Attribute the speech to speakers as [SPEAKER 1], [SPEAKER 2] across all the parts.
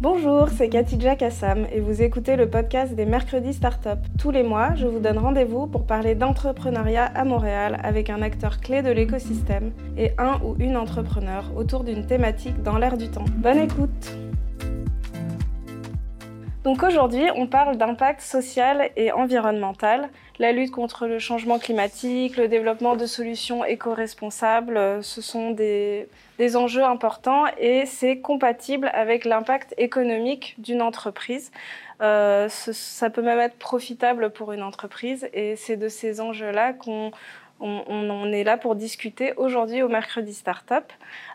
[SPEAKER 1] Bonjour, c'est Katidja Kassam et vous écoutez le podcast des Mercredis Startup. Tous les mois, je vous donne rendez-vous pour parler d'entrepreneuriat à Montréal avec un acteur clé de l'écosystème et un ou une entrepreneur autour d'une thématique dans l'air du temps. Bonne écoute donc aujourd'hui, on parle d'impact social et environnemental, la lutte contre le changement climatique, le développement de solutions éco-responsables, euh, ce sont des, enjeux importants et c'est compatible avec l'impact économique d'une entreprise. Euh, ça peut même être profitable pour une entreprise et c'est de ces enjeux-là qu'on on, est là pour discuter aujourd'hui au Mercredi Startup.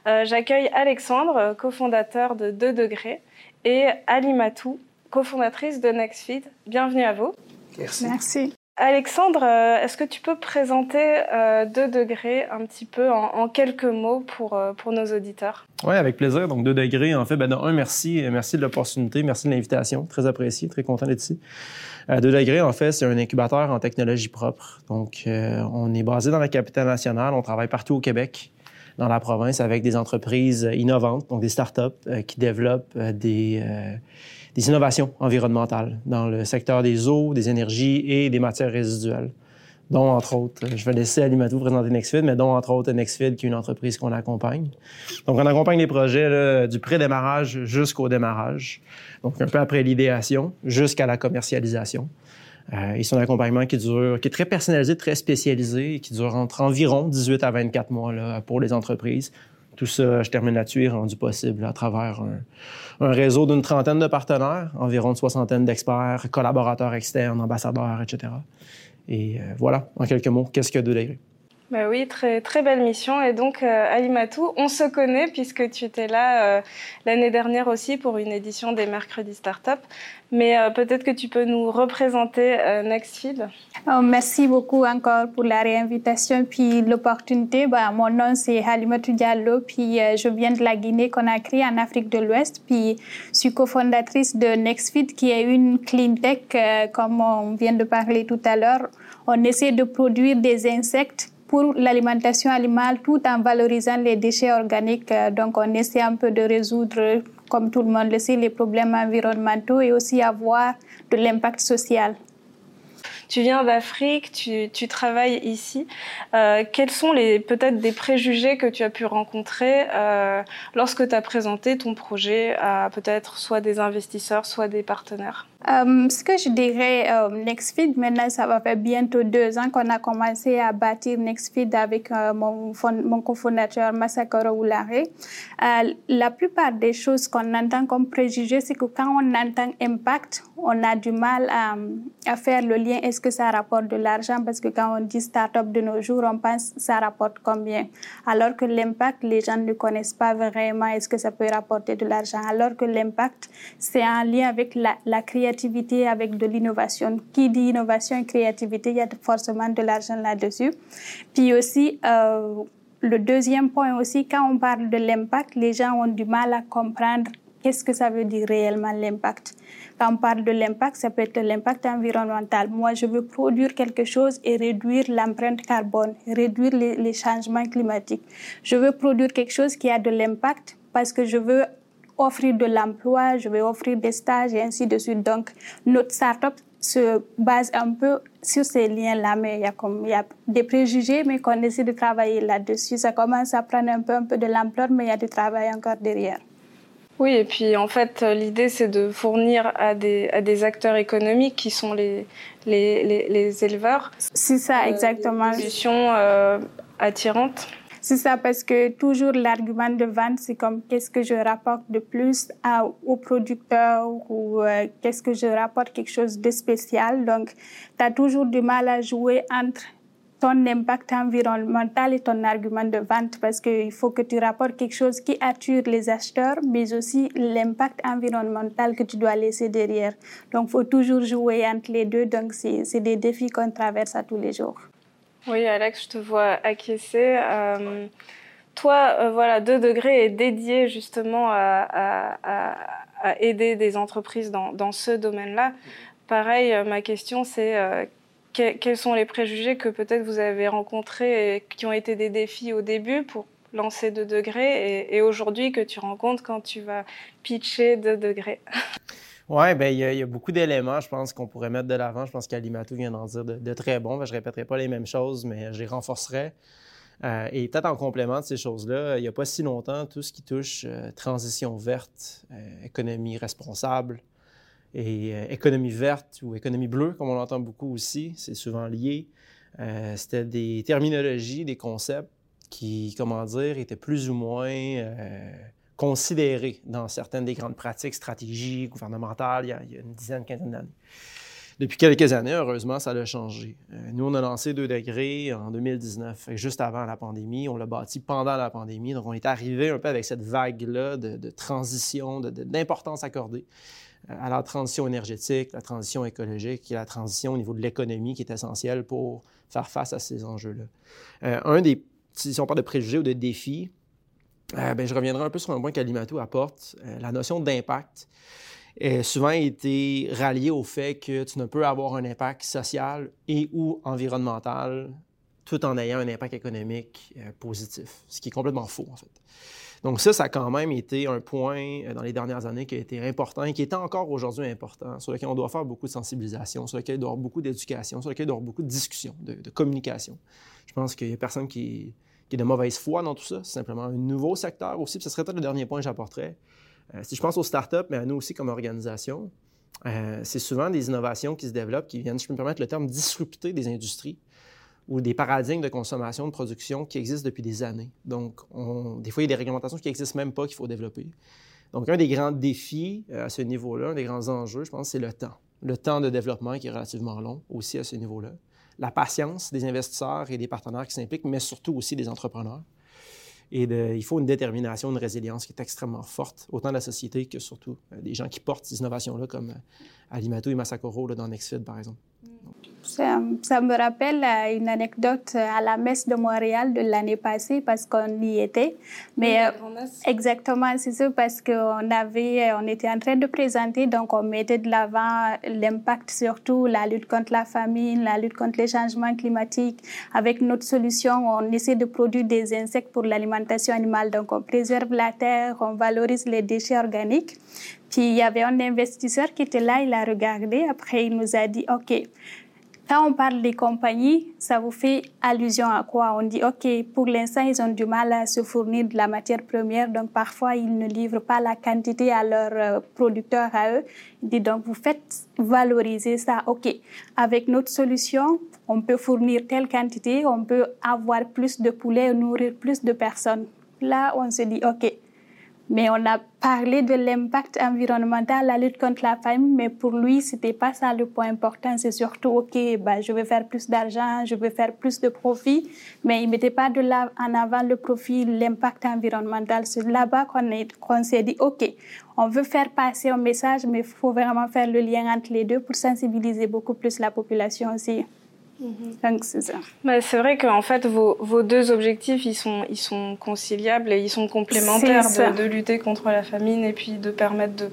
[SPEAKER 1] Euh, j'accueille Alexandre, cofondateur de 2 degrés, et Ali Matou, cofondatrice de Nextfeed. Bienvenue à vous.
[SPEAKER 2] Merci.
[SPEAKER 1] Merci. Alexandre, euh, est-ce que tu peux présenter euh, Deux degrés un petit peu en, quelques mots pour, euh, pour nos auditeurs?
[SPEAKER 2] Oui, avec plaisir. Donc, Deux degrés, en fait, ben, un, merci. Merci de l'opportunité, merci de l'invitation. Très apprécié, très content d'être ici. Deux degrés, en fait, c'est un incubateur en technologie propre. Donc, on est basé dans la capitale nationale. On travaille partout au Québec, dans la province, avec des entreprises innovantes, donc des startups qui développent des des innovations environnementales dans le secteur des eaux, des énergies et des matières résiduelles dont, entre autres, je vais laisser Alimatou présenter Nexfid, mais dont, entre autres, Nexfid, qui est une entreprise qu'on accompagne. Donc, on accompagne les projets du pré-démarrage jusqu'au démarrage, donc un peu après l'idéation jusqu'à la commercialisation. Euh, et c'est un accompagnement qui dure, qui est très personnalisé, très spécialisé, qui dure entre environ 18 à 24 mois là, pour les entreprises, tout ça, je termine là-dessus, est rendu possible à travers un, réseau d'une trentaine de partenaires, environ une soixantaine d'experts, collaborateurs externes, ambassadeurs, etc. Et euh, voilà, en quelques mots, qu'est-ce que deux degrés?
[SPEAKER 1] Bah oui, très, très belle mission. Et donc, euh, on se connaît puisque tu étais là euh, l'année dernière aussi pour une édition des Mercredis Startup. Mais euh, peut-être que tu peux nous représenter Nextfeed.
[SPEAKER 3] Oh, merci beaucoup encore pour la réinvitation puis l'opportunité. Bah, mon nom, c'est Alimatou Diallo, puis je viens de la Guinée-Conakry en Afrique de l'Ouest. Puis je suis cofondatrice de Nextfeed, qui est une clean tech, comme on vient de parler tout à l'heure. On essaie de produire des insectes pour l'alimentation animale tout en valorisant les déchets organiques. Euh, donc, on essaie un peu de résoudre, comme tout le monde le sait, les problèmes environnementaux et aussi avoir de l'impact social.
[SPEAKER 1] Tu viens d'Afrique, tu, travailles ici. Euh, quels sont peut-être des préjugés que tu as pu rencontrer euh, lorsque tu as présenté ton projet à peut-être soit des investisseurs, soit des partenaires?
[SPEAKER 3] Euh, ce que je dirais, euh, Nextfeed, maintenant, ça va faire bientôt deux ans qu'on a commencé à bâtir Nextfeed avec euh, mon, cofondateur Masakoro Oulare. La plupart des choses qu'on entend comme préjugés, c'est que quand on entend impact, on a du mal à, faire le lien. Est-ce que ça rapporte de l'argent? Parce que quand on dit start-up de nos jours, on pense ça rapporte combien? Alors que l'impact, les gens ne connaissent pas vraiment. Est-ce que ça peut rapporter de l'argent? Alors que l'impact, c'est en lien avec la, la créativité avec de l'innovation. Qui dit innovation et créativité, il y a forcément de l'argent là-dessus. Puis aussi, euh, le deuxième point aussi, quand on parle de l'impact, les gens ont du mal à comprendre qu'est-ce que ça veut dire réellement l'impact. Quand on parle de l'impact, ça peut être l'impact environnemental. Moi, je veux produire quelque chose et réduire l'empreinte carbone, réduire les, les changements climatiques. Je veux produire quelque chose qui a de l'impact parce que je veux offrir de l'emploi, je vais offrir des stages et ainsi de suite. Donc, notre startup se base un peu sur ces liens-là, mais il y, a comme, il y a des préjugés, mais qu'on essaie de travailler là-dessus. Ça commence à prendre un peu, un peu de l'ampleur, mais il y a du travail encore derrière.
[SPEAKER 1] Oui, et puis en fait, l'idée, c'est de fournir à des, à des acteurs économiques qui sont les, les, les, éleveurs.
[SPEAKER 3] C'est ça, exactement.
[SPEAKER 1] Des solutions euh, attirantes.
[SPEAKER 3] C'est ça, parce que toujours l'argument de vente, c'est comme qu'est-ce que je rapporte de plus à, au producteur ou euh, qu'est-ce que je rapporte quelque chose de spécial. Donc, tu as toujours du mal à jouer entre ton impact environnemental et ton argument de vente parce qu'il faut que tu rapportes quelque chose qui attire les acheteurs, mais aussi l'impact environnemental que tu dois laisser derrière. Donc, il faut toujours jouer entre les deux. Donc, c'est des défis qu'on traverse à tous les jours.
[SPEAKER 1] Oui, Alex, je te vois acquiescer. Euh, toi, euh, voilà, 2 degrés est dédié justement à, aider des entreprises dans, ce domaine-là. Pareil, euh, ma question, c'est quels sont les préjugés que peut-être vous avez rencontrés et qui ont été des défis au début pour lancer 2 degrés et, aujourd'hui que tu rencontres quand tu vas pitcher 2 degrés?
[SPEAKER 2] Oui, bien, il y, a beaucoup d'éléments, je pense, qu'on pourrait mettre de l'avant. Je pense qu'Alimato vient d'en dire de, très bons. je ne répéterai pas les mêmes choses, mais je les renforcerai. Euh, et peut-être en complément de ces choses-là, il n'y a pas si longtemps, tout ce qui touche euh, transition verte, euh, économie responsable et économie verte ou économie bleue, comme on l'entend beaucoup aussi, c'est souvent lié. C'était des terminologies, des concepts qui, comment dire, étaient plus ou moins considérés dans certaines des grandes pratiques, stratégies gouvernementales il y a, une dizaine, quinzaine d'années. Depuis quelques années, heureusement, ça a changé. Euh, nous, on a lancé 2 degrés en 2019, juste avant la pandémie. On l'a bâti pendant la pandémie. Donc, on est arrivé un peu avec cette vague-là de, transition, d'importance accordée euh, à la transition énergétique, la transition écologique et la transition au niveau de l'économie qui est essentielle pour faire face à ces enjeux-là. Euh, un des, si on parle de préjugés ou de défis, ben, je reviendrai un peu sur un point qu'Alimato apporte, la notion d'impact a souvent été rallié au fait que tu ne peux avoir un impact social et ou environnemental tout en ayant un impact économique euh, positif, ce qui est complètement faux en fait. Donc ça, ça a quand même été un point euh, dans les dernières années qui a été important et qui est encore aujourd'hui important, sur lequel on doit faire beaucoup de sensibilisation, sur lequel il doit y avoir beaucoup d'éducation, sur lequel il doit y avoir beaucoup de discussion, de, communication. Je pense qu'il n'y a personne qui, qui est de mauvaise foi dans tout ça. C'est simplement un nouveau secteur aussi. Puis ce serait peut-être le dernier point que j'apporterais. Euh, si je pense aux startups, mais à nous aussi comme organisation, euh, c'est souvent des innovations qui se développent, qui viennent, je peux me permettre le terme, disrupter des industries ou des paradigmes de consommation, de production qui existent depuis des années. Donc, des fois, il y a des réglementations qui n'existent même pas qu'il faut développer. Donc, un des grands défis euh, à ce niveau-là, un des grands enjeux, je pense, c'est le temps. Le temps de développement qui est relativement long aussi à ce niveau-là. La patience des investisseurs et des partenaires qui s'impliquent, mais surtout aussi des entrepreneurs. Et il faut une détermination, une résilience qui est extrêmement forte, autant de la société que surtout euh, des gens qui portent ces innovations-là, comme euh, Alimato et Masakoro là, dans Nextfed, par exemple.
[SPEAKER 3] Ça, me rappelle euh, une anecdote euh, à la messe de Montréal de l'année passée parce qu'on y était. Mais euh, exactement, c'est ça parce qu'on avait, on était en train de présenter, donc on mettait de l'avant l'impact surtout la lutte contre la famine, la lutte contre les changements climatiques. Avec notre solution, on essaie de produire des insectes pour l'alimentation animale. Donc on préserve la terre, on valorise les déchets organiques. Puis il y avait un investisseur qui était là, il a regardé. Après, il nous a dit, OK, quand on parle des compagnies, ça vous fait allusion à quoi? On dit, OK, pour l'instant, ils ont du mal à se fournir de la matière première, donc parfois, ils ne livrent pas la quantité à leurs euh, producteurs à eux. Dit, donc, vous faites valoriser ça. OK, avec notre solution, on peut fournir telle quantité, on peut avoir plus de poulets, nourrir plus de personnes. Là, on se dit, OK, mais on a parlé de l'impact environnemental, la lutte contre la famine, mais pour lui, c'était pas ça le point important. C'est surtout, OK, bah, je vais faire plus d'argent, je vais faire plus de profit, mais il mettait pas de là en avant le profit, l'impact environnemental. C'est là-bas qu'on qu s'est dit, OK, on veut faire passer un message, mais il faut vraiment faire le lien entre les deux pour sensibiliser beaucoup plus la population aussi.
[SPEAKER 1] Mhm. c'est ça. Bah, c'est vrai qu'en fait, vos, vos, deux objectifs, ils sont, ils sont conciliables et ils sont complémentaires de, de, lutter contre la famine et puis de permettre de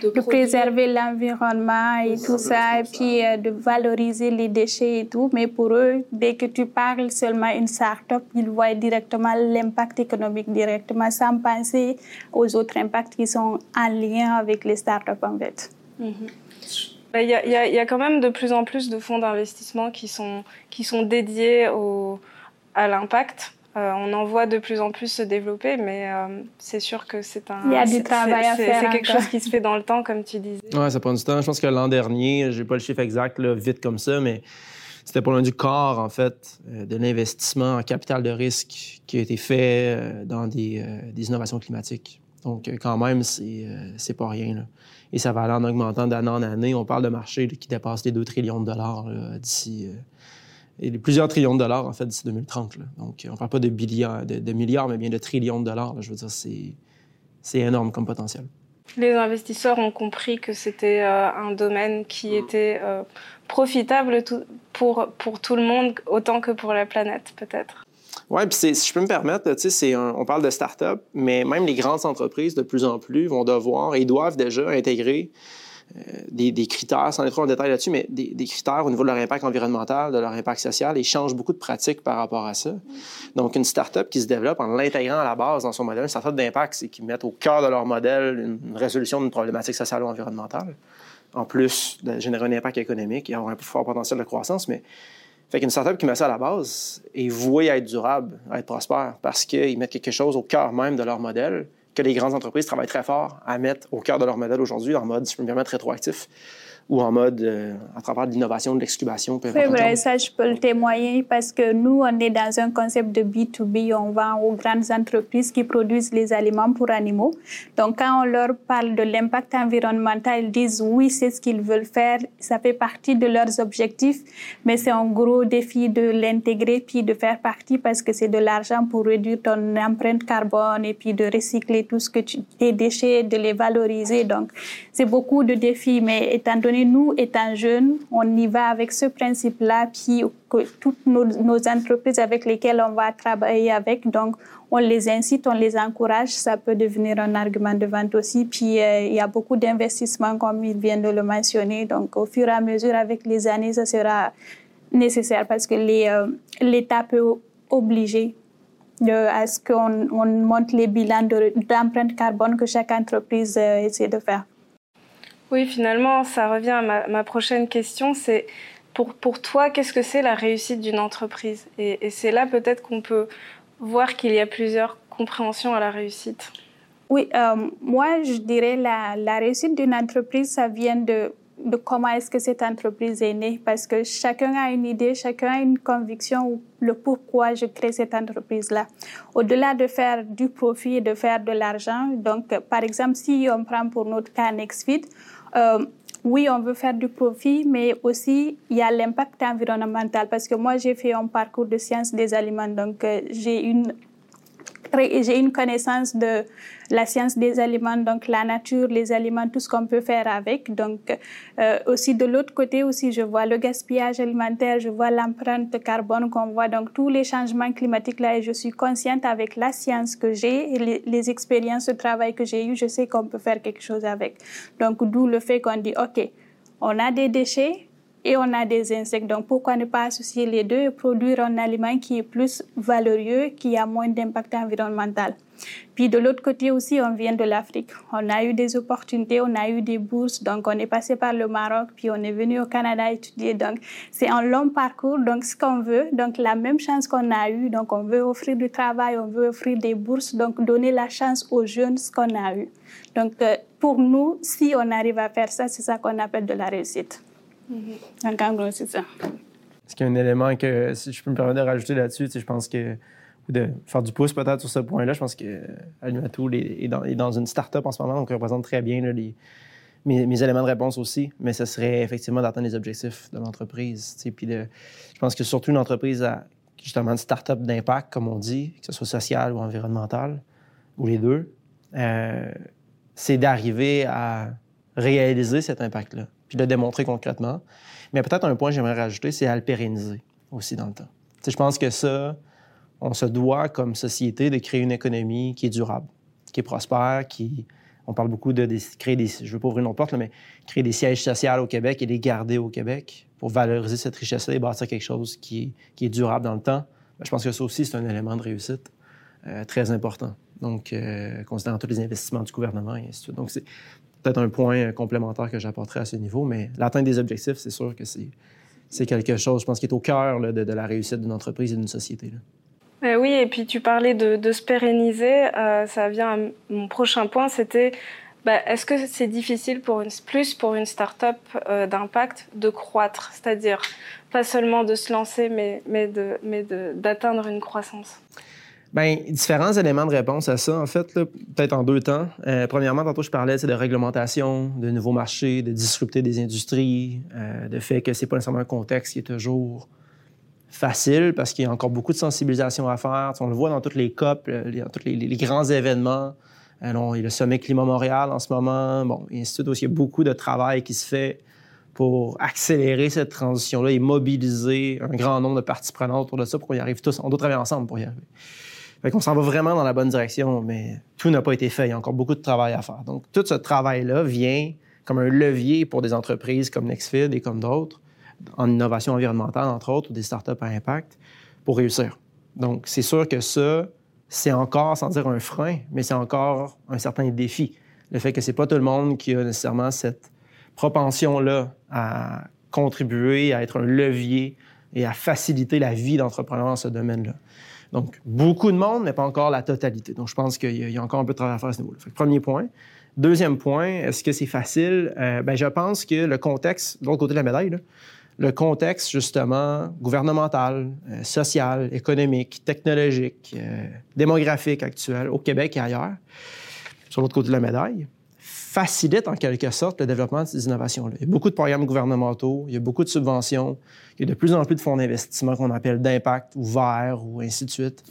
[SPEAKER 3] de, préserver l'environnement et tout ça, et puis euh, de valoriser les déchets et tout. Mais pour eux, dès que tu parles seulement une start-up, ils voient directement l'impact économique directement sans penser aux autres impacts qui sont en lien avec les start-up en fait. Mhm.
[SPEAKER 1] Il y, a, y, a, quand même de plus en plus de fonds d'investissement qui sont, qui sont dédiés au, à l'impact. Euh, on en voit de plus en plus se développer, mais euh, c'est sûr que c'est un.
[SPEAKER 3] Il y a du travail à faire.
[SPEAKER 1] C'est quelque chose qui se fait dans le temps, comme tu disais.
[SPEAKER 2] Oui, ça prend du temps. Je pense que l'an dernier, j'ai pas le chiffre exact, là, vite comme ça, mais c'était pour l'un du corps, en fait, euh, de l'investissement en capital de risque qui a été fait dans des, des innovations climatiques. Donc, quand même, c'est pas rien. Là et ça va aller en augmentant d'année en année. On parle de marché qui dépasse les 2 trillions de dollars d'ici. Euh, et plusieurs trillions de dollars, en fait, d'ici 2030. Donc, on ne parle pas de, milliards, de, milliards, mais bien de trillions de dollars. Je veux dire, c'est énorme comme potentiel.
[SPEAKER 1] Les investisseurs ont compris que c'était euh, un domaine qui était euh, profitable pour, pour tout le monde autant que pour la planète, peut-être.
[SPEAKER 2] Oui, puis si je peux me permettre, on parle de start-up, mais même les grandes entreprises, de plus en plus, vont devoir et doivent déjà intégrer des, critères, sans être trop en détail là-dessus, mais des, critères au niveau de leur impact environnemental, de leur impact social, et changent beaucoup de pratiques par rapport à ça. Donc, une start-up qui se développe en l'intégrant à la base dans son modèle, une start-up d'impact, c'est qu'ils mettent au cœur de leur modèle une, résolution d'une problématique sociale ou environnementale, en plus de générer un impact économique et avoir un fort potentiel de croissance, mais fait qu'une startup qui met ça à la base est vouée à être durable, à être prospère, parce qu'ils mettent quelque chose au cœur même de leur modèle que les grandes entreprises travaillent très fort à mettre au cœur de leur modèle aujourd'hui en mode, si je peux me permettre, rétroactif ou en mode euh, à travers de l'innovation, de l'excubation.
[SPEAKER 3] C'est vrai, ça je peux le témoigner parce que nous, on est dans un concept de B2B, on vend aux grandes entreprises qui produisent les aliments pour animaux. Donc quand on leur parle de l'impact environnemental, ils disent oui, c'est ce qu'ils veulent faire, ça fait partie de leurs objectifs, mais c'est un gros défi de l'intégrer puis de faire partie parce que c'est de l'argent pour réduire ton empreinte carbone et puis de recycler tout ce que tu, tes déchets, de les valoriser. Donc c'est beaucoup de défis, mais étant donné nous, étant jeunes, on y va avec ce principe-là, puis que toutes nos, entreprises avec lesquelles on va travailler avec, donc on les incite, on les encourage, ça peut devenir un argument de vente aussi. Puis euh, il y a beaucoup d'investissements, comme il vient de le mentionner. Donc au fur et à mesure, avec les années, ça sera nécessaire parce que euh, l'État peut obliger de, à ce qu'on on monte les bilans d'empreinte carbone que chaque entreprise euh, essaie de faire.
[SPEAKER 1] Oui, finalement, ça revient à ma, prochaine question. C'est pour, pour toi, qu'est-ce que c'est la réussite d'une entreprise? Et, c'est là peut-être qu'on peut voir qu'il y a plusieurs compréhensions à la réussite.
[SPEAKER 3] Oui, euh, moi, je dirais la, la réussite d'une entreprise, ça vient de, de comment est-ce que cette entreprise est née, parce que chacun a une idée, chacun a une conviction le pourquoi je crée cette entreprise-là. Au-delà de faire du profit et de faire de l'argent, donc par exemple, si on prend pour notre cas Nextfit, euh, oui, on veut faire du profit, mais aussi il y a l'impact environnemental. Parce que moi j'ai fait un parcours de sciences des aliments, donc euh, j'ai une j'ai une connaissance de la science des aliments, donc la nature, les aliments, tout ce qu'on peut faire avec. Donc euh, aussi de l'autre côté aussi, je vois le gaspillage alimentaire, je vois l'empreinte carbone qu'on voit, donc tous les changements climatiques là, et je suis consciente avec la science que j'ai les, les expériences de travail que j'ai eues, je sais qu'on peut faire quelque chose avec. Donc d'où le fait qu'on dit, OK, on a des déchets, et on a des insectes. Donc pourquoi ne pas associer les deux et produire un aliment qui est plus valeureux, qui a moins d'impact environnemental? Puis de l'autre côté aussi, on vient de l'Afrique. On a eu des opportunités, on a eu des bourses, donc on est passé par le Maroc, puis on est venu au Canada étudier. Donc c'est un long parcours, donc ce qu'on veut, donc la même chance qu'on a eu, donc on veut offrir du travail, on veut offrir des bourses, donc donner la chance aux jeunes ce qu'on a eu. Donc euh, pour nous, si on arrive à faire ça, c'est ça qu'on appelle de la réussite.
[SPEAKER 1] Mm c'est ça.
[SPEAKER 2] Est-ce qu'il y un élément que, si je peux me permettre de rajouter là-dessus, je pense que, ou de faire du pouce peut-être sur ce point-là, je pense que est, dans, une start-up en ce moment, donc il représente très bien les, mes, éléments de réponse aussi, mais ce serait effectivement d'atteindre les objectifs de l'entreprise. Puis je pense que surtout une entreprise à justement une start-up d'impact, comme on dit, que ce soit social ou environnemental, ou les deux, euh, c'est d'arriver à réaliser cet impact-là puis le démontrer concrètement. Mais peut-être un point que j'aimerais rajouter, c'est à le pérenniser aussi dans le temps. je pense que ça, on se doit comme société de créer une économie qui est durable, qui est prospère, qui... On parle beaucoup de, créer des... Je veux pas ouvrir nos portes, mais créer des sièges sociaux au Québec et les garder au Québec pour valoriser cette richesse-là et bâtir quelque chose qui est, durable dans le temps. Ben, je pense que ça aussi, c'est un élément de réussite euh, très important. Donc, euh, considérant tous les investissements du gouvernement et ainsi de suite. Donc, peut-être un point complémentaire que j'apporterai à ce niveau, mais l'atteinte des objectifs, c'est sûr que c'est quelque chose, je pense, qui est au cœur de, la réussite d'une entreprise et d'une société.
[SPEAKER 1] Euh, oui, et puis tu parlais de, se pérenniser. Euh, ça vient à mon prochain point, c'était bah, est-ce que c'est difficile pour une, plus pour une start-up euh, d'impact de croître? C'est-à-dire pas seulement de se lancer, mais, mais d'atteindre une croissance
[SPEAKER 2] Bien, différents éléments de réponse à ça, en fait, peut-être en deux temps. Euh, premièrement, tantôt, je parlais de réglementation, de nouveaux marchés, de disrupter des industries, euh, de fait que c'est pas nécessairement un contexte qui est toujours facile parce qu'il y a encore beaucoup de sensibilisation à faire. on le voit dans toutes les COP, euh, dans tous les, grands événements. Alors, il y a le sommet Climat Montréal en ce moment. Bon. Il y a beaucoup de travail qui se fait pour accélérer cette transition-là et mobiliser un grand nombre de parties prenantes autour de ça pour qu'on y arrive tous. On doit travailler ensemble pour y arriver. Fait qu'on s'en va vraiment dans la bonne direction, mais tout n'a pas été fait. Il y a encore beaucoup de travail à faire. Donc, tout ce travail-là vient comme un levier pour des entreprises comme Nextfeed et comme d'autres, en innovation environnementale, entre autres, ou des startups à impact, pour réussir. Donc, c'est sûr que ça, c'est encore, sans dire un frein, mais c'est encore un certain défi. Le fait que c'est pas tout le monde qui a nécessairement cette propension-là à contribuer, à être un levier et à faciliter la vie d'entrepreneurs dans ce domaine-là. Donc, beaucoup de monde, mais pas encore la totalité. Donc, je pense qu'il y, a encore un peu de travail à faire à ce niveau-là. Premier point. Deuxième point, est-ce que c'est facile? Euh, ben, je pense que le contexte, de l'autre côté de la médaille, le contexte, justement, gouvernemental, euh, social, économique, technologique, euh, démographique actuel au Québec et ailleurs, sur l'autre côté de la médaille, facilite en quelque sorte le développement de ces innovations-là. Il y a beaucoup de programmes gouvernementaux, il y a beaucoup de subventions, il y a de plus en plus de fonds d'investissement qu'on appelle d'impact ou verts ou ainsi de suite,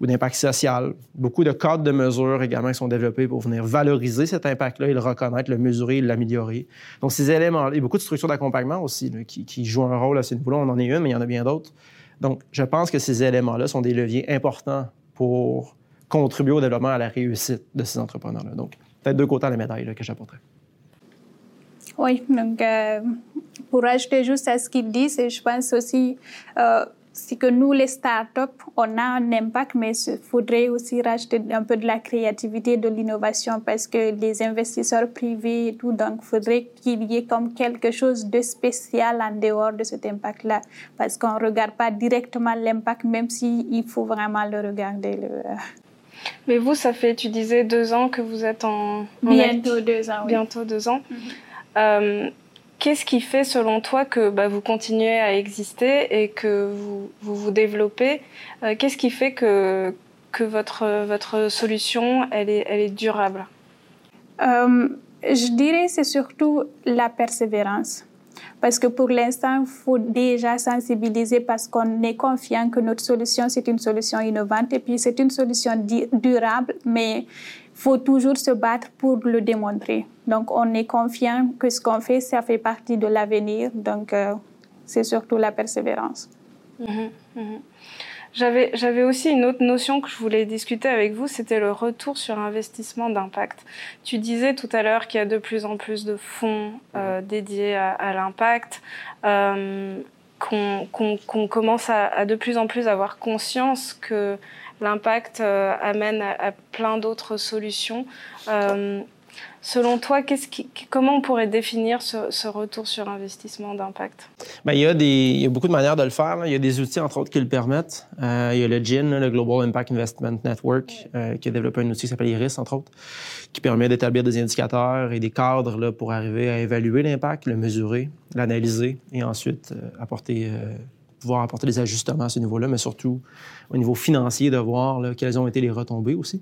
[SPEAKER 2] ou d'impact social. Beaucoup de cadres de mesures également qui sont développés pour venir valoriser cet impact-là et le reconnaître, le mesurer, l'améliorer. Donc ces éléments, il y a beaucoup de structures d'accompagnement aussi qui, qui, jouent un rôle à ce niveau-là. On en est une, mais il y en a bien d'autres. Donc je pense que ces éléments-là sont des leviers importants pour contribuer au développement, à la réussite de ces entrepreneurs-là. Donc peut-être deux côtés à la médaille que j'apporterais.
[SPEAKER 3] Oui, donc euh, pour ajouter juste à ce qu'ils disent, je pense aussi euh, c'est que nous, les startups, on a un impact, mais il faudrait aussi rajouter un peu de la créativité, de l'innovation, parce que les investisseurs privés et tout, donc il faudrait qu'il y ait comme quelque chose de spécial en dehors de cet impact-là, parce qu'on ne regarde pas directement l'impact, même s'il faut vraiment le regarder. Le,
[SPEAKER 1] mais vous, ça fait, tu disais, deux ans que vous êtes en...
[SPEAKER 3] Bientôt deux ans, oui.
[SPEAKER 1] Bientôt deux ans. Mhm. Euh, qu'est-ce qui fait, selon toi, que bah, vous continuez à exister et que vous vous, vous développez? Euh, Qu'est-ce qui fait que, que votre, votre solution, elle est, elle est durable?
[SPEAKER 3] Euh, Je dirais c'est surtout la persévérance. Parce que pour l'instant, il faut déjà sensibiliser parce qu'on est confiant que notre solution, c'est une solution innovante et puis c'est une solution durable, mais il faut toujours se battre pour le démontrer. Donc, on est confiant que ce qu'on fait, ça fait partie de l'avenir. Donc, euh, c'est surtout la persévérance.
[SPEAKER 1] Mhm, mhm. J'avais aussi une autre notion que je voulais discuter avec vous, c'était le retour sur investissement d'impact. Tu disais tout à l'heure qu'il y a de plus en plus de fonds euh, dédiés à, l'impact, euh, qu'on commence à, de plus en plus avoir conscience que l'impact euh, amène à, plein d'autres solutions. Selon toi, qui, comment on pourrait définir ce, retour sur investissement d'impact?
[SPEAKER 2] Bien, il, y a des, il y a beaucoup de manières de le faire. Il y a des outils, entre autres, qui le permettent. Euh, il y a le GIN, le Global Impact Investment Network, euh, qui a développé un outil qui s'appelle IRIS, entre autres, qui permet d'établir des indicateurs et des cadres là, pour arriver à évaluer l'impact, le mesurer, l'analyser et ensuite euh, apporter, pouvoir apporter des ajustements à ce niveau-là, mais surtout au niveau financier, de voir là, quelles ont été les retombées aussi.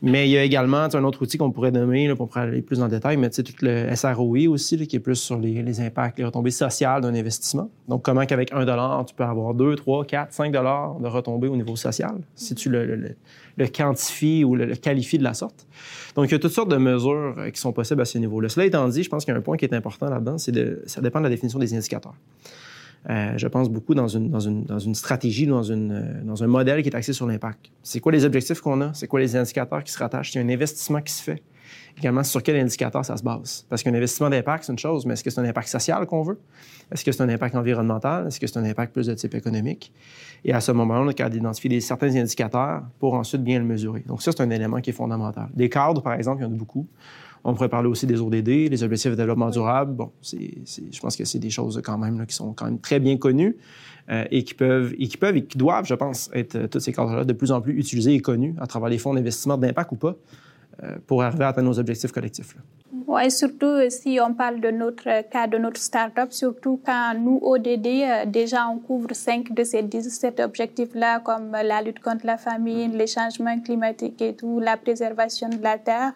[SPEAKER 2] Mais il y a également un autre outil qu'on pourrait nommer, pour aller plus dans le détail, mais tout le SROI aussi, qui est plus sur les, impacts, les retombées sociales d'un investissement. Donc, comment qu'avec un dollar, tu peux avoir 2, 3, 4, 5 dollars de retombées au niveau social, si tu le, quantifies ou le, qualifies de la sorte. Donc, il y a toutes sortes de mesures euh, qui sont possibles à ce niveau-là. Cela étant dit, je pense qu'il y a un point qui est important là-dedans, c'est ça dépend de la définition des indicateurs. Euh, je pense beaucoup dans une, dans une, dans une stratégie, dans, une, euh, dans un modèle qui est axé sur l'impact. C'est quoi les objectifs qu'on a? C'est quoi les indicateurs qui se rattachent? A un investissement qui se fait. Également, sur quel indicateur ça se base? Parce qu'un investissement d'impact, c'est une chose, mais est-ce que c'est un impact social qu'on veut? Est-ce que c'est un impact environnemental? Est-ce que c'est un impact plus de type économique? Et à ce moment-là, on a qu'à identifier certains indicateurs pour ensuite bien le mesurer. Donc ça, c'est un élément qui est fondamental. Des cadres, par exemple, il y en a beaucoup. On pourrait parler aussi des ODD, les objectifs de développement durable. Bon, je pense que c'est des choses quand même qui sont quand même très bien connues euh, et, qui peuvent, et qui peuvent et qui doivent, je pense, être euh, tous ces cadres-là de plus en plus utilisés et connus à travers les fonds d'investissement d'impact ou pas euh, pour arriver à atteindre nos objectifs collectifs.
[SPEAKER 3] Oui, surtout si on parle de notre cas, de notre start-up, surtout quand nous, ODD, déjà on couvre cinq de ces 17 objectifs-là, comme la lutte contre la famine, les changements climatiques et tout, la préservation de la terre.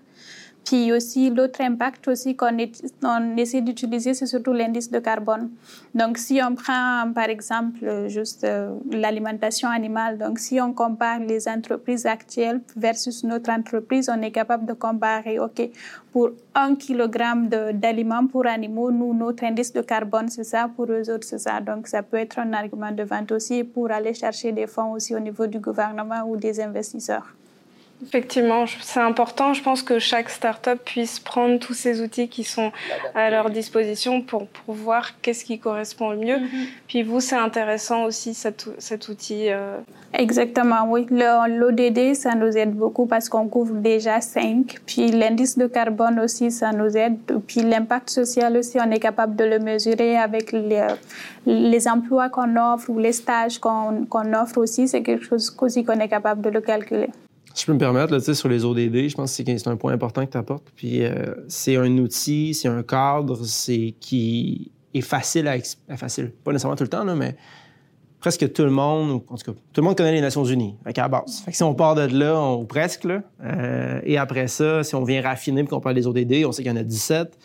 [SPEAKER 3] Puis aussi, l'autre impact aussi qu'on on essaie d'utiliser, c'est surtout l'indice de carbone. Donc, si on prend, par exemple, juste euh, l'alimentation animale, donc si on compare les entreprises actuelles versus notre entreprise, on est capable de comparer, OK, pour un kilogramme d'aliments pour animaux, nous, notre indice de carbone, c'est ça, pour eux autres, c'est ça. Donc, ça peut être un argument de vente aussi pour aller chercher des fonds aussi au niveau du gouvernement ou des investisseurs.
[SPEAKER 1] Effectivement, c'est important. Je pense que chaque start-up puisse prendre tous ces outils qui sont à leur disposition pour, pour voir qu'est-ce qui correspond le mieux. Mm-hmm. Puis vous, c'est intéressant aussi cet, cet outil. Euh,
[SPEAKER 3] Exactement, oui. L'ODD, ça nous aide beaucoup parce qu'on couvre déjà 5. Puis l'indice de carbone aussi, ça nous aide. Puis l'impact social aussi, on est capable de le mesurer avec les, les emplois qu'on offre ou les stages qu'on offre aussi. C'est quelque chose aussi qu'on est capable de le calculer.
[SPEAKER 2] Si je peux me permettre, là, sur les ODD, je pense que c'est un point important que tu apportes. Puis euh, c'est un outil, c'est un cadre, c'est qui est facile à, facile, pas nécessairement tout le temps, là, mais presque tout le monde, en tout cas, tout le monde connaît les Nations Unies, à la base. Fait que si on part de là, on, presque, là, euh, et après ça, si on vient raffiner et qu'on parle des ODD, on sait qu'il y en a 17.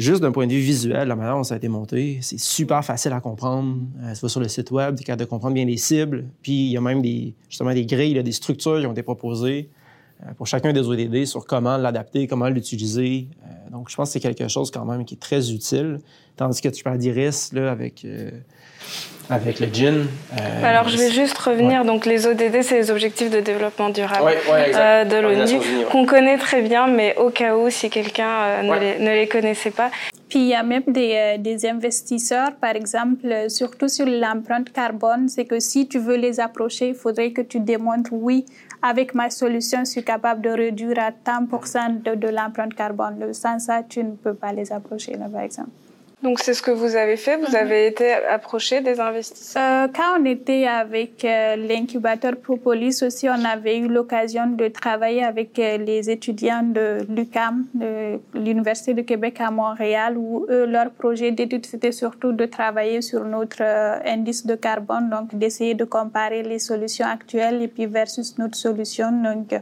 [SPEAKER 2] Juste d'un point de vue visuel, la manière dont ça a été monté, c'est super facile à comprendre. Euh, tu sur le site web, tu es capable de comprendre bien les cibles. Puis il y a même des, justement des grilles, des structures qui ont été proposées euh, pour chacun des ODD sur comment l'adapter, comment l'utiliser. Donc, je pense que c'est quelque chose quand même qui est très utile. Tandis que tu parles d'Iris, là, avec avec le gin.
[SPEAKER 1] Euh, Alors, je vais juste revenir. Donc, les ODD, c'est les objectifs de développement durable
[SPEAKER 2] euh,
[SPEAKER 1] de l'ONU, qu'on connaît très bien, mais au cas où, si quelqu'un euh, ne, les, ne, les, connaissait pas.
[SPEAKER 3] Puis, il y a même des, des investisseurs, par exemple, surtout sur l'empreinte carbone, c'est que si tu veux les approcher, il faudrait que tu démontres, oui, avec ma solution, je suis capable de réduire à 10% de, de l'empreinte carbone. Sans ça, tu ne peux pas les approcher, là, par exemple.
[SPEAKER 1] Donc c'est ce que vous avez fait, vous mhm. avez été approché des investisseurs
[SPEAKER 3] euh, Quand on était avec euh, l'incubateur Propolis aussi, on avait eu l'occasion de travailler avec euh, les étudiants de l'UCAM, de l'Université de Québec à Montréal, où eux, leur projet d'étude, c'était surtout de travailler sur notre indice de carbone, donc d'essayer de comparer les solutions actuelles et puis versus notre solution. Donc,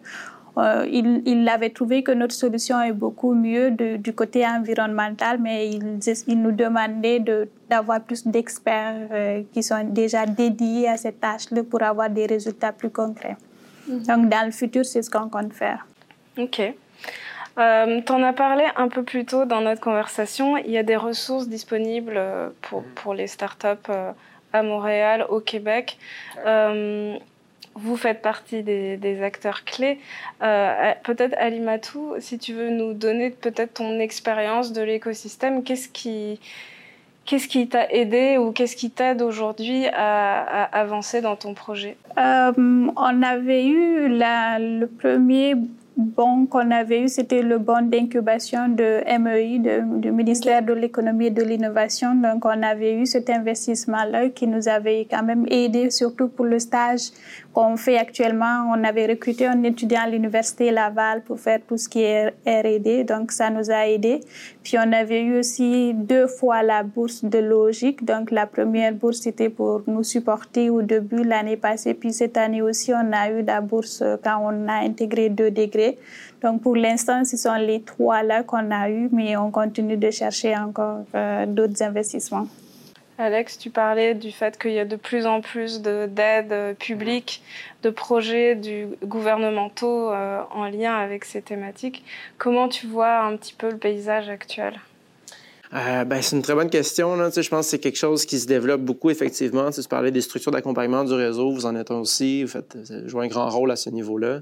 [SPEAKER 3] euh, il, il, avait trouvé que notre solution est beaucoup mieux du côté environnemental, mais il, il nous demandait d'avoir plus d'experts euh, qui sont déjà dédiés à cette tâche-là pour avoir des résultats plus concrets. Mhm. Donc, dans le futur, c'est ce qu'on compte faire.
[SPEAKER 1] OK. Euh, tu en as parlé un peu plus tôt dans notre conversation. Il y a des ressources disponibles pour, pour les startups à Montréal, au Québec. Euh, vous faites partie des, acteurs clés. Euh, peut-être Alimatou, si tu veux nous donner peut-être ton expérience de l'écosystème, qu'est-ce qui Qu'est-ce qui t'a aidé ou qu'est-ce qui t'aide aujourd'hui à, avancer dans ton projet?
[SPEAKER 3] Euh, On avait eu la, le premier bon qu'on avait eu, c'était le bon d'incubation de MEI, du ministère de l'économie et de l'innovation. Donc, on avait eu cet investissement-là qui nous avait quand même aidé, surtout pour le stage qu'on fait actuellement. On avait recruté un étudiant à l'université Laval pour faire tout ce qui est R&D, donc ça nous a aidé. Puis on avait eu aussi deux fois la bourse de logique. Donc la première bourse c'était pour nous supporter au début l'année passée. Puis cette année aussi on a eu la bourse quand on a intégré deux degrés. Donc pour l'instant ce sont les trois là qu'on a eu, mais on continue de chercher encore euh, d'autres investissements.
[SPEAKER 1] Alex, tu parlais du fait qu'il y a de plus en plus d'aides publiques, de projets gouvernementaux euh, en lien avec ces thématiques. Comment tu vois un petit peu le paysage actuel?
[SPEAKER 2] Euh, ben, c'est une très bonne question. Là. je pense que c'est quelque chose qui se développe beaucoup, effectivement. Tu, parlais des structures d'accompagnement du réseau, vous en êtes un aussi. Vous faites, jouez un grand rôle à ce niveau-là.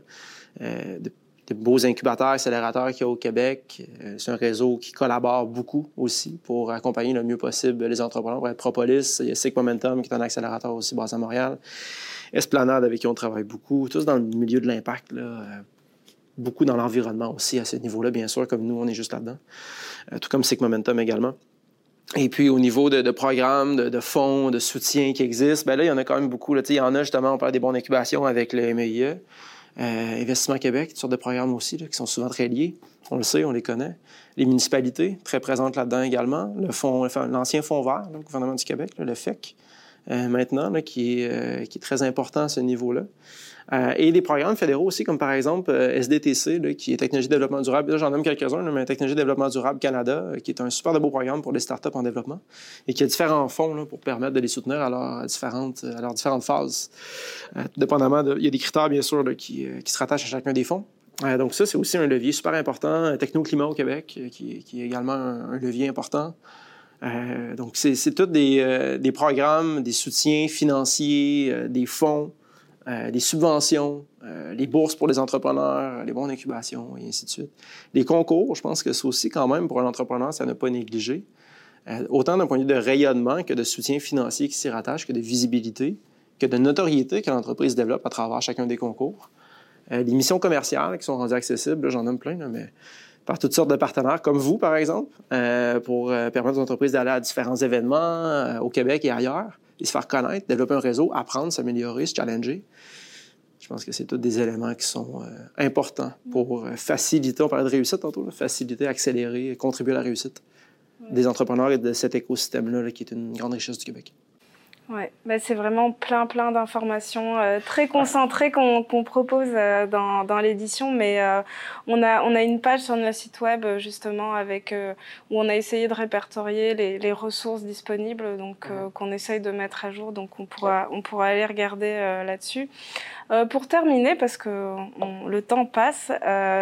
[SPEAKER 2] Euh, des beaux incubateurs, accélérateurs qu'il y a au Québec. Euh, c'est un réseau qui collabore beaucoup aussi pour accompagner le mieux possible les entrepreneurs. Propolis, il y a SIC Momentum qui est un accélérateur aussi basé à Montréal. Esplanade avec qui on travaille beaucoup. Tous dans le milieu de l'impact. Euh, beaucoup dans l'environnement aussi à ce niveau-là, bien sûr, comme nous, on est juste là-dedans. Euh, tout comme SIC Momentum également. Et puis au niveau de, programmes, de, fonds, de soutien qui existent, ben là, il y en a quand même beaucoup. Il y en a justement, on parle des bons d'incubation avec le MEIE. Euh, Investissement Québec, toutes sortes de programmes aussi qui sont souvent très liés. On le sait, on les connaît. Les municipalités, très présentes là-dedans également. Le fonds, l'ancien fonds vert, le gouvernement du Québec, le FEC, euh, maintenant, qui, est, euh, qui est très important à ce niveau-là. Euh, et des programmes fédéraux aussi, comme par exemple euh, SDTC, qui est Technologie de développement durable. J'en nomme quelques-uns, mais Technologie de développement durable Canada, euh, qui est un super beau programme pour les startups en développement et qui a différents fonds pour permettre de les soutenir à leurs différentes, à leurs différentes phases. dépendamment de, il y a des critères, bien sûr, qui, qui se rattachent à chacun des fonds. donc ça, c'est aussi un levier super important. Techno-climat au Québec, qui, qui, est également un, levier important. Donc, c'est tous des, des, programmes, des soutiens financiers, des fonds les subventions, les bourses pour les entrepreneurs, les bons d'incubation, et ainsi de suite. Les concours, je pense que c'est aussi quand même pour un entrepreneur, ça ne pas négliger. autant d'un point de vue de rayonnement que de soutien financier qui s'y rattache, que de visibilité, que de notoriété que l'entreprise développe à travers chacun des concours. les missions commerciales qui sont rendues accessibles, j'en nomme plein, mais par toutes sortes de partenaires, comme vous, par exemple, euh, pour euh, permettre aux entreprises d'aller à différents événements euh, au Québec et ailleurs, et se faire connaître, développer un réseau, apprendre, s'améliorer, se challenger. Je pense que c'est tous des éléments qui sont importants pour faciliter, on parlait de réussite tantôt, faciliter, accélérer, contribuer à la réussite des entrepreneurs et de cet écosystème-là qui est une grande richesse du Québec.
[SPEAKER 1] Ouais, bah c'est vraiment plein plein d'informations euh, très concentrées qu'on propose euh, dans, dans l'édition, mais euh, on a on a une page sur notre site web justement avec où on a essayé de répertorier les, les ressources disponibles, donc qu'on essaye de mettre à jour, donc on pourra on pourra aller regarder là-dessus. pour terminer, parce que le temps passe,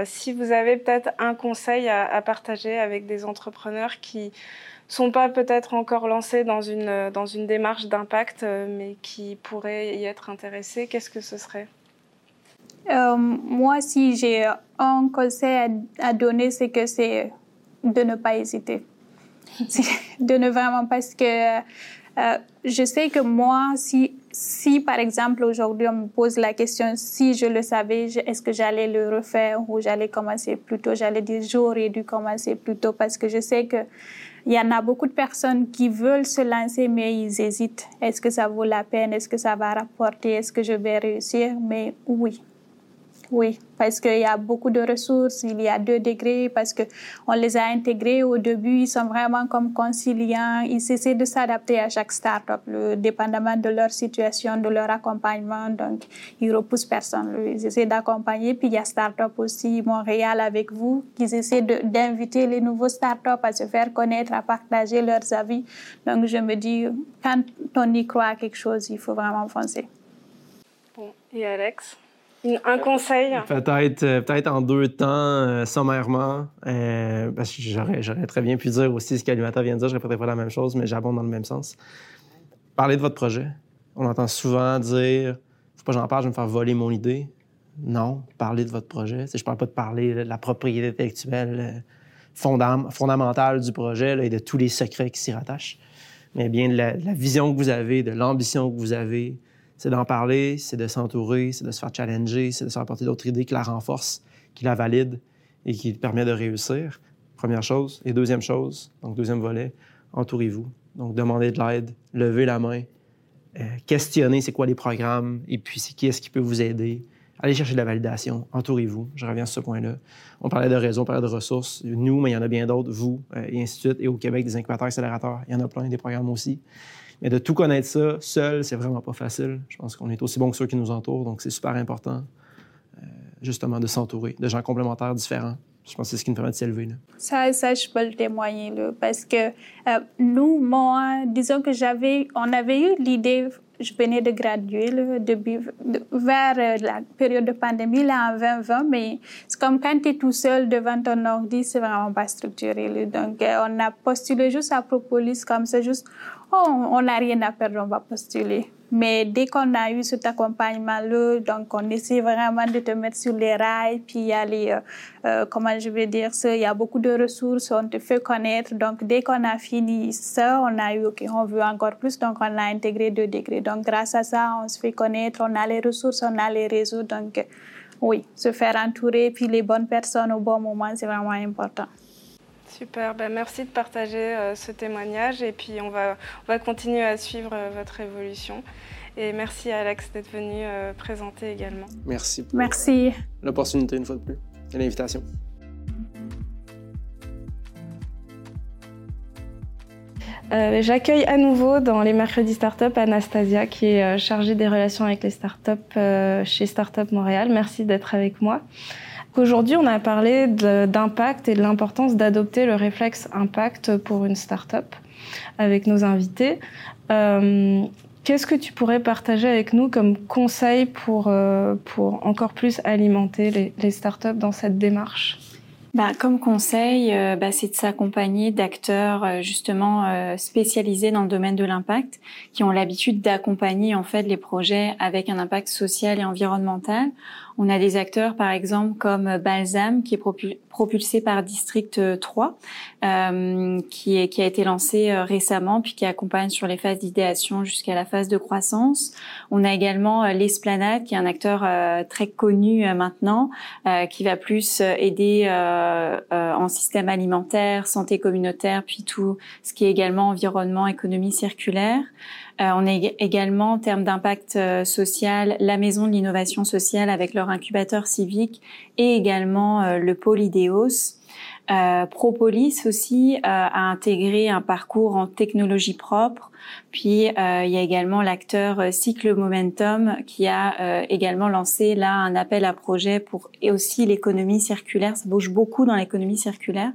[SPEAKER 1] si vous avez peut-être un conseil à, à partager avec des entrepreneurs qui sont pas peut-être encore lancés dans une, dans une démarche d'impact, euh, mais qui pourraient y être intéressés, qu'est-ce que ce serait?
[SPEAKER 3] Euh, Moi, si j'ai un conseil à, donner, c'est que c'est de ne pas hésiter. de ne vraiment parce que euh, je sais que moi, si, si par exemple aujourd'hui on me pose la question si je le savais, est-ce que j'allais le refaire ou j'allais commencer plus tôt, j'allais dire j'aurais dû commencer plus tôt parce que je sais que il y en a beaucoup de personnes qui veulent se lancer, mais ils hésitent. Est-ce que ça vaut la peine? Est-ce que ça va rapporter? Est-ce que je vais réussir? Mais oui, oui, parce qu'il y a beaucoup de ressources, il y a deux degrés, parce qu'on les a intégrés. Au début, ils sont vraiment comme conciliants, ils essaient de s'adapter à chaque start-up, dépendamment de leur situation, de leur accompagnement, donc ils repoussent personne, ils essaient d'accompagner, puis il y a start-up aussi Montréal avec vous, qui essaient d'inviter les nouveaux start-up à se faire connaître, à partager leurs avis. Donc je me dis, quand on y croit à quelque chose, il faut vraiment foncer.
[SPEAKER 1] Bon, et Alex? Un conseil?
[SPEAKER 2] Peut-être euh, peut en deux temps, euh, sommairement. Euh, parce que j'aurais, très bien pu dire aussi ce qu'Alimata vient de dire, je répéterai pas la même chose, mais j'abonde dans le même sens. Parlez de votre projet. On entend souvent dire Faut pas que j'en parle, je vais me faire voler mon idée. Non, parlez de votre projet. Je parle pas de parler de la propriété intellectuelle fondamentale du projet et de tous les secrets qui s'y rattachent, mais bien de la vision que vous avez, de l'ambition que vous avez, c'est d'en parler, c'est de s'entourer, c'est de se faire challenger, c'est de se faire apporter d'autres idées qui la renforcent, qui la valident et qui permet de réussir. Première chose. Et deuxième chose, donc deuxième volet, entourez-vous. Donc demandez de l'aide, levez la main, euh, questionnez c'est quoi les programmes et puis c'est qui est-ce qui peut vous aider. Allez chercher de la validation, entourez-vous. Je reviens sur ce point-là. On parlait de réseau, on parlait de ressources. Nous, mais il y en a bien d'autres, vous, euh, et ainsi. Et au Québec, des incubateurs accélérateurs, il y en a plein, des programmes aussi. Mais de tout connaître ça seul, c'est vraiment pas facile. Je pense qu'on est aussi bon que ceux qui nous entourent, donc c'est super important, euh, justement, de s'entourer de gens complémentaires différents. Je pense que c'est ce qui nous permet de s'élever.
[SPEAKER 3] Ça, je peux le témoigner, parce que euh, nous, moi, disons que j'avais, on avait eu l'idée, je venais de graduer vers euh, la période de pandémie, là, en 2020, mais c'est comme quand tu es tout seul devant ton ordi, c'est vraiment pas structuré. Donc, on a postulé juste à Propolis comme ça, juste on n'a rien à perdre, on va postuler. Mais dès qu'on a eu cet accompagnement-là, donc on essaie vraiment de te mettre sur les rails, puis il y a euh, euh, comment je vais dire ça, il y a beaucoup de ressources, on te fait connaître. Donc dès qu'on a fini ça, on a eu, OK, on veut encore plus, donc on a intégré deux degrés. Donc grâce à ça, on se fait connaître, on a les ressources, on a les réseaux. Donc oui, se faire entourer, puis les bonnes personnes au bon moment, c'est vraiment important.
[SPEAKER 1] Super, ben, merci de partager euh, ce témoignage et puis on va, on va continuer à suivre euh, votre évolution. Et merci à Alex d'être venu euh, présenter également.
[SPEAKER 2] Merci.
[SPEAKER 3] merci.
[SPEAKER 2] L'opportunité une fois de plus et l'invitation.
[SPEAKER 1] J'accueille à nouveau dans les mercredis startup Anastasia qui est chargée des relations avec les startups chez Startup Montréal. Merci d'être avec moi. Aujourd'hui, on a parlé d'impact et de l'importance d'adopter le réflexe impact pour une start-up avec nos invités. Euh, qu'est-ce que tu pourrais partager avec nous comme conseil pour, euh, pour encore plus alimenter les, les startups dans cette démarche?
[SPEAKER 4] Bah, Comme conseil, euh, bah, c'est de s'accompagner d'acteurs euh, justement euh, spécialisés dans le domaine de l'impact, qui ont l'habitude d'accompagner en fait les projets avec un impact social et environnemental. On a des acteurs par exemple comme Balsam qui est propulsé par District 3, euh, qui, est, qui a été lancé récemment puis qui accompagne sur les phases d'idéation jusqu'à la phase de croissance. On a également l'Esplanade qui est un acteur très connu maintenant, qui va plus aider euh, euh, en système alimentaire, santé communautaire, puis tout ce qui est également environnement, économie circulaire. Euh, on a également, en termes d'impact social, la Maison de l'innovation sociale avec leur incubateur civique et également le pôle IDEOS. Euh, Propolis aussi a intégré un parcours en technologie propre. Puis euh, il y a également l'acteur euh, Cycle Momentum qui a euh, également lancé là un appel à projet pour et aussi l'économie circulaire. Ça bouge beaucoup dans l'économie circulaire.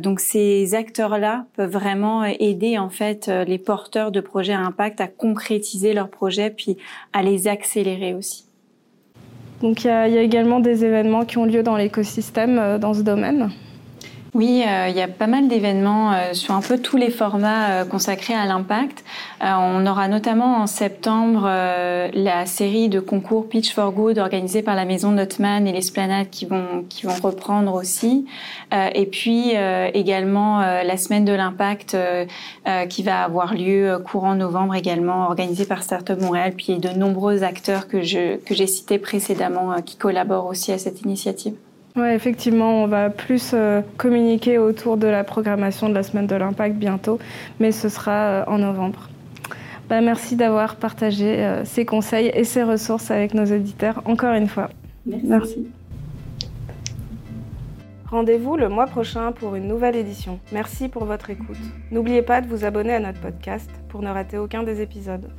[SPEAKER 4] donc ces acteurs-là peuvent vraiment aider en fait les porteurs de projets à impact à concrétiser leurs projets puis à les accélérer aussi.
[SPEAKER 1] Donc il y, a également des événements qui ont lieu dans l'écosystème dans ce domaine.
[SPEAKER 4] Oui, euh, il y a pas mal d'événements euh, sur un peu tous les formats euh, consacrés à l'impact. on aura notamment en septembre la série de concours Pitch for Good organisée par la Maison Notman et l'Esplanade qui vont qui vont reprendre aussi. et puis également la semaine de l'impact qui va avoir lieu courant novembre également organisée par Startup Montréal. Puis de nombreux acteurs que que j'ai cités précédemment qui collaborent aussi à cette initiative.
[SPEAKER 1] Oui, effectivement, on va plus euh, communiquer autour de la programmation de la semaine de l'impact bientôt, mais ce sera euh, en novembre. Bah, merci d'avoir partagé euh, ces conseils et ces ressources avec nos auditeurs encore une fois.
[SPEAKER 4] Merci.
[SPEAKER 1] Rendez-vous le mois prochain pour une nouvelle édition. Merci pour votre écoute. N'oubliez pas de vous abonner à notre podcast pour ne rater aucun des épisodes.